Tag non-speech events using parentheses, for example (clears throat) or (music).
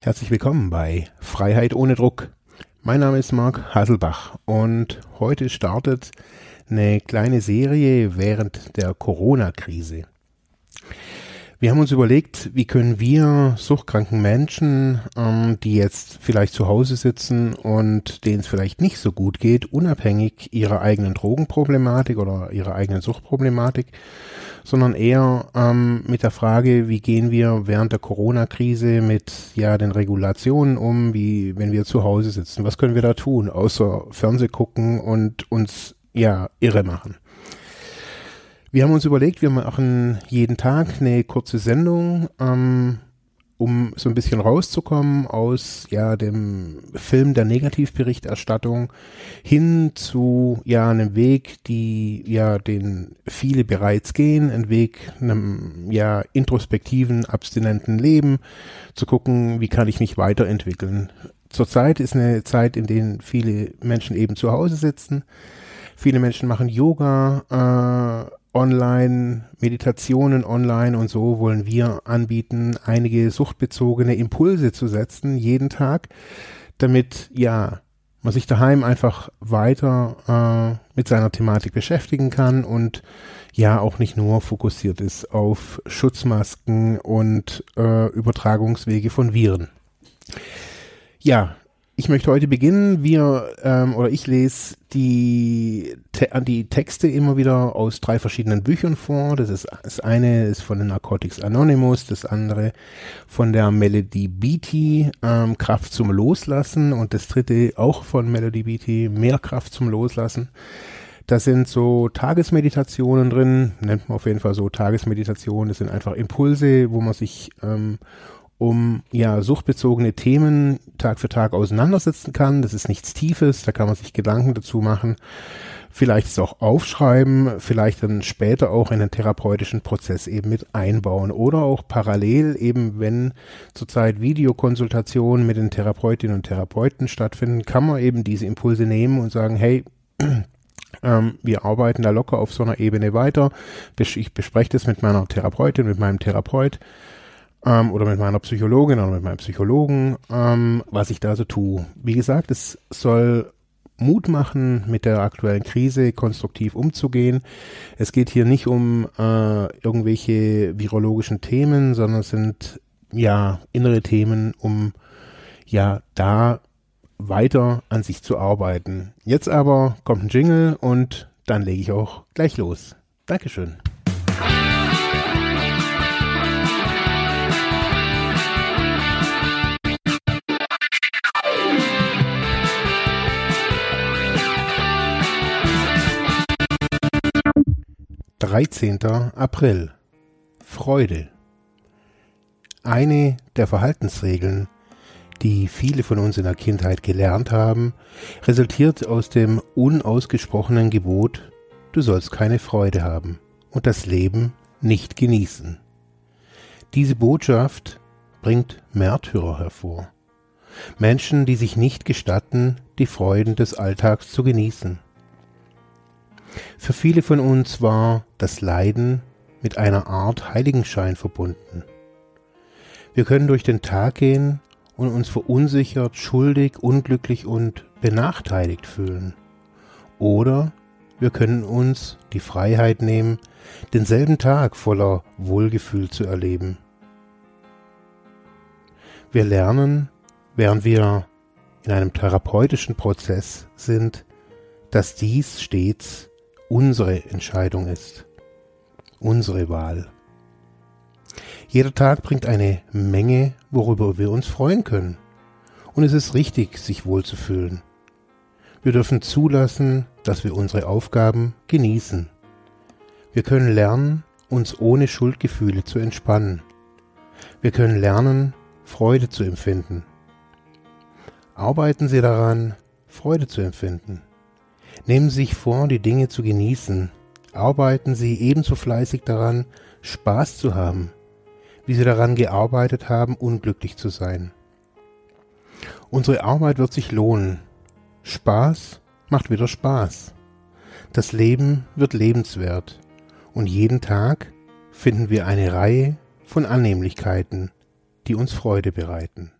Herzlich willkommen bei Freiheit ohne Druck. Mein Name ist Marc Hasselbach und heute startet eine kleine Serie während der Corona-Krise. Wir haben uns überlegt, wie können wir suchtkranken Menschen, ähm, die jetzt vielleicht zu Hause sitzen und denen es vielleicht nicht so gut geht, unabhängig ihrer eigenen Drogenproblematik oder ihrer eigenen Suchtproblematik, sondern eher ähm, mit der Frage, wie gehen wir während der Corona-Krise mit ja den Regulationen um, wie wenn wir zu Hause sitzen, was können wir da tun, außer Fernseh gucken und uns ja irre machen. Wir haben uns überlegt, wir machen jeden Tag eine kurze Sendung, ähm, um so ein bisschen rauszukommen aus ja dem Film der Negativberichterstattung hin zu ja einem Weg, die ja den viele bereits gehen, ein Weg einem ja introspektiven, abstinenten Leben, zu gucken, wie kann ich mich weiterentwickeln. Zurzeit ist eine Zeit, in der viele Menschen eben zu Hause sitzen. Viele Menschen machen Yoga, äh, online, Meditationen online und so wollen wir anbieten, einige suchtbezogene Impulse zu setzen, jeden Tag, damit, ja, man sich daheim einfach weiter äh, mit seiner Thematik beschäftigen kann und ja auch nicht nur fokussiert ist auf Schutzmasken und äh, Übertragungswege von Viren. Ja, ich möchte heute beginnen. Wir ähm, oder ich lese die, te die Texte immer wieder aus drei verschiedenen Büchern vor. Das ist das eine ist von den Narcotics Anonymous, das andere von der Melody Beatty, ähm, Kraft zum Loslassen und das dritte auch von Melody Beatty, Mehr Kraft zum Loslassen. Da sind so Tagesmeditationen drin, nennt man auf jeden Fall so Tagesmeditationen. Das sind einfach Impulse, wo man sich ähm, um ja suchtbezogene Themen Tag für Tag auseinandersetzen kann. Das ist nichts Tiefes, da kann man sich Gedanken dazu machen. Vielleicht es auch aufschreiben, vielleicht dann später auch in den therapeutischen Prozess eben mit einbauen oder auch parallel eben, wenn zurzeit Videokonsultationen mit den Therapeutinnen und Therapeuten stattfinden, kann man eben diese Impulse nehmen und sagen, hey, (clears throat) ähm, wir arbeiten da locker auf so einer Ebene weiter. Ich bespreche das mit meiner Therapeutin, mit meinem Therapeut ähm, oder mit meiner Psychologin oder mit meinem Psychologen, ähm, was ich da so tue. Wie gesagt, es soll Mut machen, mit der aktuellen Krise konstruktiv umzugehen. Es geht hier nicht um äh, irgendwelche virologischen Themen, sondern es sind ja innere Themen, um ja da weiter an sich zu arbeiten. Jetzt aber kommt ein Jingle und dann lege ich auch gleich los. Dankeschön. 13. April Freude Eine der Verhaltensregeln, die viele von uns in der Kindheit gelernt haben, resultiert aus dem unausgesprochenen Gebot, du sollst keine Freude haben und das Leben nicht genießen. Diese Botschaft bringt Märtyrer hervor. Menschen, die sich nicht gestatten, die Freuden des Alltags zu genießen. Für viele von uns war das Leiden mit einer Art Heiligenschein verbunden. Wir können durch den Tag gehen und uns verunsichert, schuldig, unglücklich und benachteiligt fühlen. Oder wir können uns die Freiheit nehmen, denselben Tag voller Wohlgefühl zu erleben. Wir lernen, während wir in einem therapeutischen Prozess sind, dass dies stets unsere Entscheidung ist, unsere Wahl. Jeder Tag bringt eine Menge, worüber wir uns freuen können. Und es ist richtig, sich wohlzufühlen. Wir dürfen zulassen, dass wir unsere Aufgaben genießen. Wir können lernen, uns ohne Schuldgefühle zu entspannen. Wir können lernen, Freude zu empfinden. Arbeiten Sie daran, Freude zu empfinden. Nehmen Sie sich vor, die Dinge zu genießen. Arbeiten Sie ebenso fleißig daran, Spaß zu haben, wie Sie daran gearbeitet haben, unglücklich zu sein. Unsere Arbeit wird sich lohnen. Spaß macht wieder Spaß. Das Leben wird lebenswert. Und jeden Tag finden wir eine Reihe von Annehmlichkeiten, die uns Freude bereiten.